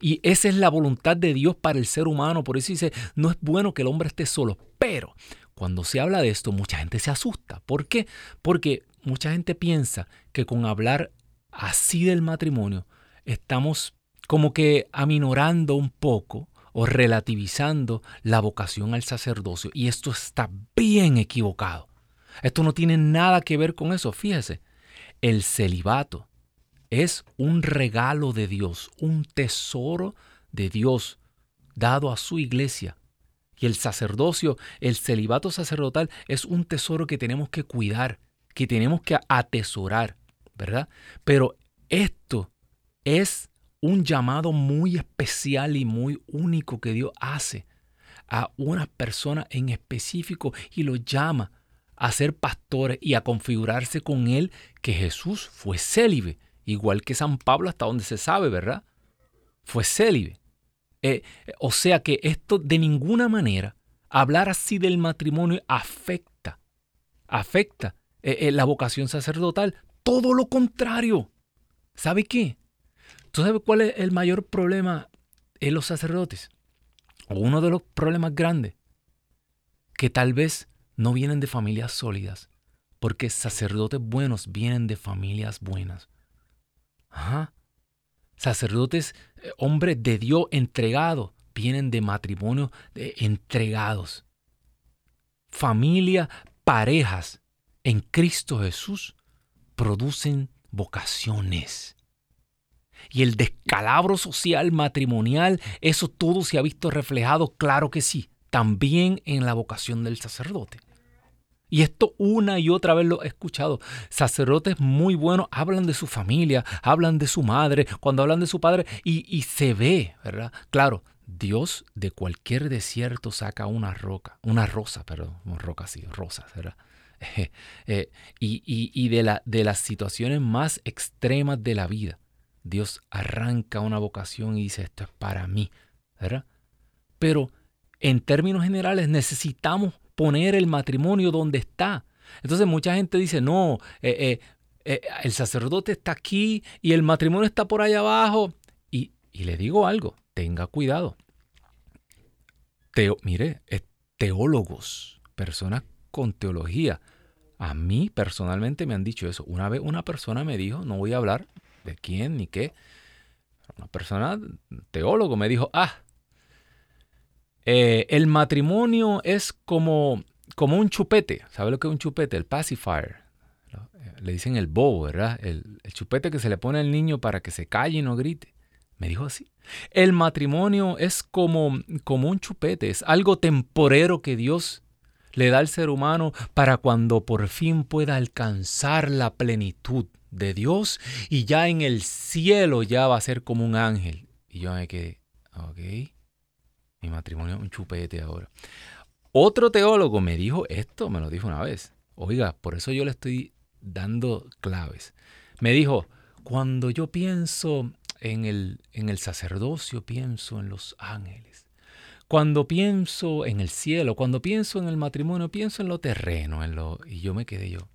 Y esa es la voluntad de Dios para el ser humano. Por eso dice, no es bueno que el hombre esté solo. Pero cuando se habla de esto, mucha gente se asusta. ¿Por qué? Porque mucha gente piensa que con hablar así del matrimonio, estamos como que aminorando un poco o relativizando la vocación al sacerdocio. Y esto está bien equivocado. Esto no tiene nada que ver con eso. Fíjese, el celibato es un regalo de Dios, un tesoro de Dios dado a su iglesia. Y el sacerdocio, el celibato sacerdotal es un tesoro que tenemos que cuidar, que tenemos que atesorar, ¿verdad? Pero esto es un llamado muy especial y muy único que Dios hace a una persona en específico y lo llama a ser pastores y a configurarse con él que Jesús fue célibe, igual que San Pablo hasta donde se sabe, ¿verdad? Fue célibe. Eh, o sea que esto de ninguna manera, hablar así del matrimonio afecta, afecta eh, eh, la vocación sacerdotal. Todo lo contrario. ¿Sabe qué? ¿Tú sabes cuál es el mayor problema en los sacerdotes? O uno de los problemas grandes. Que tal vez no vienen de familias sólidas. Porque sacerdotes buenos vienen de familias buenas. Sacerdotes, eh, hombres de Dios entregados, vienen de matrimonio entregados. Familia, parejas en Cristo Jesús producen vocaciones. Y el descalabro social matrimonial, eso todo se ha visto reflejado, claro que sí, también en la vocación del sacerdote. Y esto una y otra vez lo he escuchado. Sacerdotes muy buenos hablan de su familia, hablan de su madre, cuando hablan de su padre, y, se ve, ¿verdad? Claro, Dios de cualquier desierto saca una roca, una rosa, perdón, una roca así, rosas, ¿verdad? Eh, y, de, de las situaciones más extremas de la vida, Dios arranca una vocación y dice, esto es para mí, ¿verdad? Pero en términos generales necesitamos poner el matrimonio donde está. Entonces mucha gente dice, no, eh, eh, el sacerdote está aquí y el matrimonio está por allá abajo. Y, y le digo algo, tenga cuidado. Teo, mire, teólogos, personas con teología, a mí personalmente me han dicho eso. Una vez una persona me dijo, no voy a hablar de quién ni qué, una persona, teólogo, me dijo, ah, eh, el matrimonio es como, como un chupete. ¿Sabe lo que es un chupete? El pacifier. Le dicen el bobo, ¿verdad? El, el chupete que se le pone al niño para que se calle y no grite. Me dijo así. El matrimonio es como, como un chupete, es algo temporero que Dios le da al ser humano para cuando por fin pueda alcanzar la plenitud de Dios y ya en el cielo ya va a ser como un ángel. Y yo me quedé, ok, mi matrimonio es un chupete ahora. Otro teólogo me dijo esto, me lo dijo una vez. Oiga, por eso yo le estoy dando claves. Me dijo, cuando yo pienso en el, en el sacerdocio, pienso en los ángeles. Cuando pienso en el cielo, cuando pienso en el matrimonio, pienso en lo terreno, en lo y yo me quedé yo.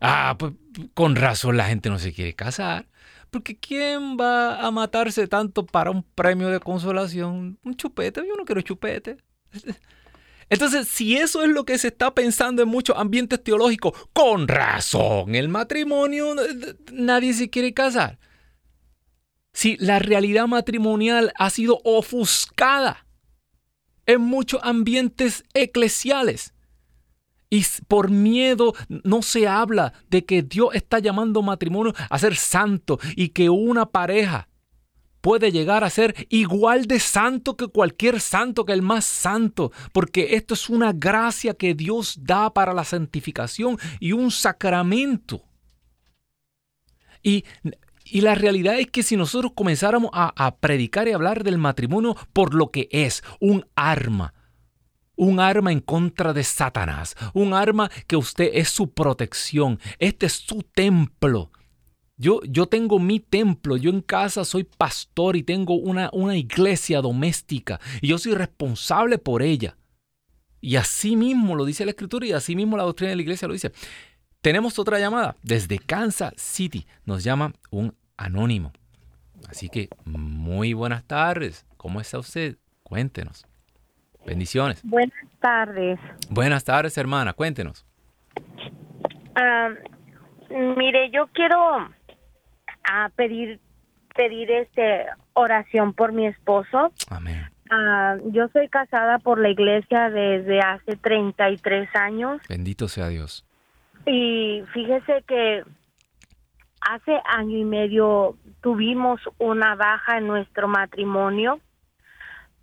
Ah, pues con razón la gente no se quiere casar, porque ¿quién va a matarse tanto para un premio de consolación? Un chupete, yo no quiero chupete. Entonces, si eso es lo que se está pensando en muchos ambientes teológicos, con razón, el matrimonio, nadie se quiere casar. Si la realidad matrimonial ha sido ofuscada en muchos ambientes eclesiales. Y por miedo no se habla de que Dios está llamando matrimonio a ser santo y que una pareja puede llegar a ser igual de santo que cualquier santo, que el más santo, porque esto es una gracia que Dios da para la santificación y un sacramento. Y y la realidad es que si nosotros comenzáramos a, predicar y hablar del matrimonio por lo que es un arma, un arma en contra de Satanás, un arma que usted es su protección, este es su templo. Yo, yo tengo mi templo, yo en casa soy pastor y tengo una, una iglesia doméstica y yo soy responsable por ella. Y así mismo lo dice la escritura y así mismo la doctrina de la iglesia lo dice. Tenemos otra llamada desde Kansas City. Nos llama un anónimo. Así que muy buenas tardes. ¿Cómo está usted? Cuéntenos. Bendiciones. Buenas tardes. Buenas tardes, hermana. Cuéntenos. Ah, mire, yo quiero ah, pedir pedir este oración por mi esposo. Amén. Ah, yo soy casada por la iglesia desde hace 33 años. Bendito sea Dios. Y fíjese que hace año y medio tuvimos una baja en nuestro matrimonio,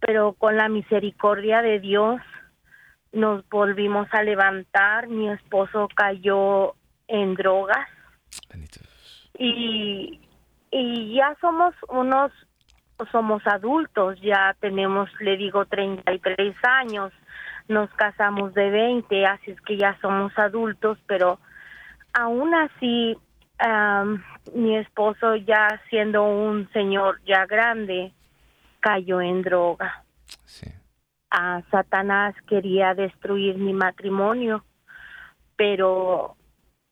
pero con la misericordia de Dios nos volvimos a levantar. Mi esposo cayó en drogas. Y, y ya somos unos, somos adultos, ya tenemos, le digo, 33 años nos casamos de 20, así es que ya somos adultos, pero aún así mi esposo ya siendo un señor ya grande cayó en droga. A Satanás quería destruir mi matrimonio, pero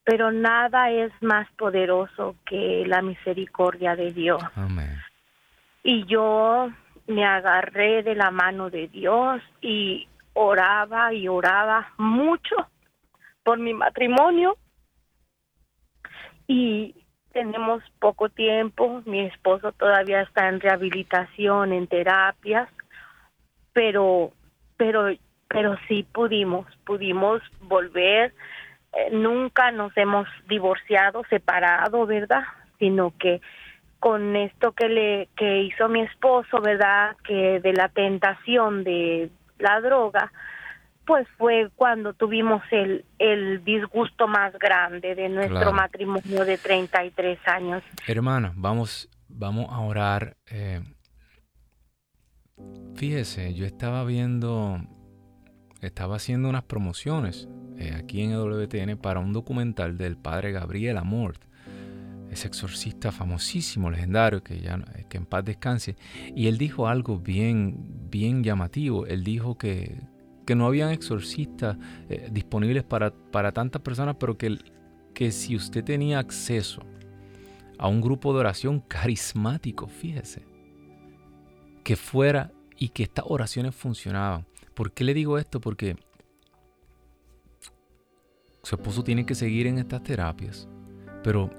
pero nada es más poderoso que la misericordia de Dios. Y yo me agarré de la mano de Dios y oraba y oraba mucho por mi matrimonio y tenemos poco tiempo. Mi esposo todavía está en rehabilitación, en terapias, pero, pero, pero sí pudimos, pudimos volver. Eh, nunca nos hemos divorciado, separado, ¿verdad? Sino que con esto que le que hizo mi esposo, ¿verdad? Que de la tentación de la droga, pues fue cuando tuvimos el, el disgusto más grande de nuestro matrimonio de 33 años. Hermana, vamos, vamos a orar. Eh, fíjese, yo estaba viendo, estaba haciendo unas promociones eh, aquí en WTN para un documental del padre Gabriel Amort ese exorcista famosísimo, legendario, que ya que en paz descanse, y él dijo algo bien, bien llamativo. Él dijo que, que no habían exorcistas eh, disponibles para, para tantas personas, pero que, que si usted tenía acceso a un grupo de oración carismático, fíjese, que fuera y que estas oraciones funcionaban. ¿Por qué le digo esto? Porque su esposo tiene que seguir en estas terapias, pero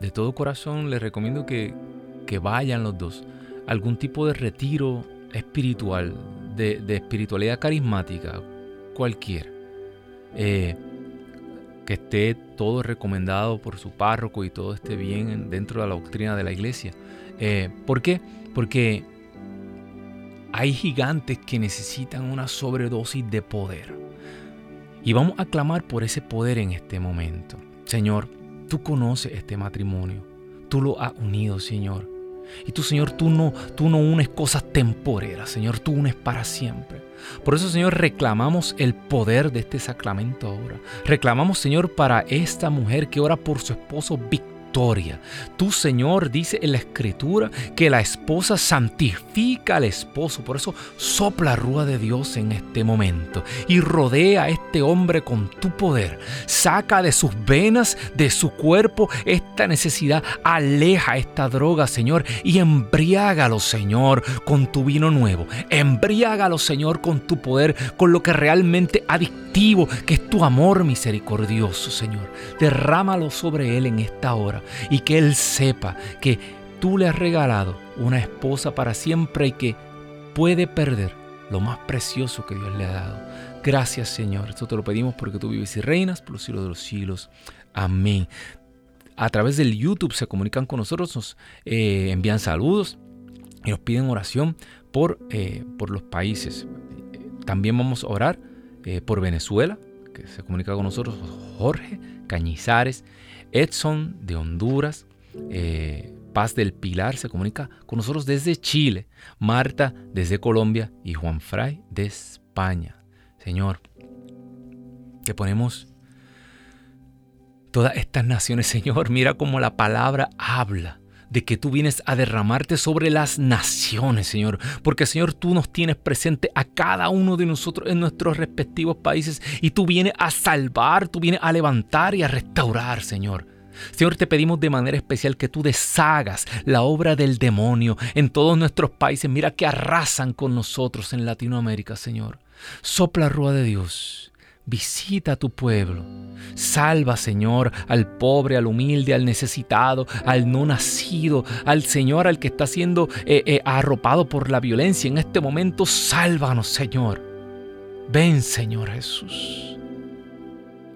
de todo corazón les recomiendo que, vayan los dos a algún tipo de retiro espiritual, de, espiritualidad carismática, cualquiera. Eh, que esté todo recomendado por su párroco y todo esté bien dentro de la doctrina de la iglesia. Eh, ¿Por qué? Porque hay gigantes que necesitan una sobredosis de poder. Y vamos a clamar por ese poder en este momento. Señor, Tú conoces este matrimonio. Tú lo has unido, Señor. Y tú, Señor, tú no, tú no unes cosas temporeras, Señor, tú unes para siempre. Por eso, Señor, reclamamos el poder de este sacramento ahora. Reclamamos, Señor, para esta mujer que ora por su esposo Víctor victoria. Tu Señor dice en la escritura que la esposa santifica al esposo. Por eso sopla rúa de Dios en este momento y rodea a este hombre con tu poder. Saca de sus venas, de su cuerpo, esta necesidad. Aleja esta droga, Señor, y embriágalo, Señor, con tu vino nuevo. Embriágalo, Señor, con tu poder, con lo que realmente adictivo, que es tu amor misericordioso, Señor. Derrámalo sobre él en esta hora y que Él sepa que tú le has regalado una esposa para siempre y que puede perder lo más precioso que Dios le ha dado. Gracias Señor, esto te lo pedimos porque tú vives y reinas por los siglos de los siglos. Amén. A través del YouTube se comunican con nosotros, nos eh, envían saludos y nos piden oración por, eh, por los países. También vamos a orar eh, por Venezuela, que se comunica con nosotros Jorge Cañizares Edson de Honduras, eh, Paz del Pilar se comunica con nosotros desde Chile, Marta desde Colombia y Juan Fray de España. Señor, que ponemos todas estas naciones, Señor, mira cómo la palabra habla de que tú vienes a derramarte sobre las naciones, Señor. Porque, Señor, tú nos tienes presente a cada uno de nosotros en nuestros respectivos países y tú vienes a salvar, tú vienes a levantar y a restaurar, Señor. Señor, te pedimos de manera especial que tú deshagas la obra del demonio en todos nuestros países. Mira que arrasan con nosotros en Latinoamérica, Señor. Sopla rúa de Dios Visita a tu pueblo. Salva, Señor, al pobre, al humilde, al necesitado, al no nacido, al Señor, al que está siendo eh, eh, arropado por la violencia. En este momento, sálvanos, Señor. Ven, Señor Jesús.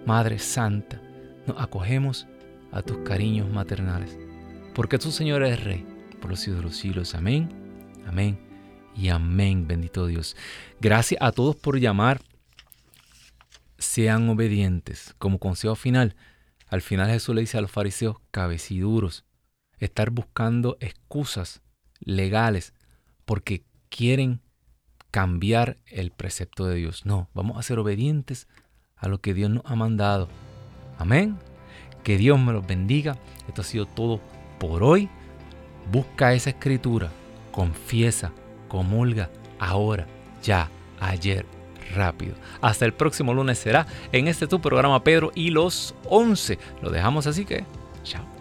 Madre Santa, nos acogemos a tus cariños maternales, porque tú, Señor, eres Rey por los siglos de los siglos. Amén, amén y amén, bendito Dios. Gracias a todos por llamar sean obedientes. Como consejo final, al final Jesús le dice a los fariseos, cabeciduros, estar buscando excusas legales porque quieren cambiar el precepto de Dios. No, vamos a ser obedientes a lo que Dios nos ha mandado. Amén. Que Dios me los bendiga. Esto ha sido todo por hoy. Busca esa escritura, confiesa, comulga ahora, ya, ayer rápido. Hasta el próximo lunes será en este tu programa Pedro y los 11. Lo dejamos así que, chao.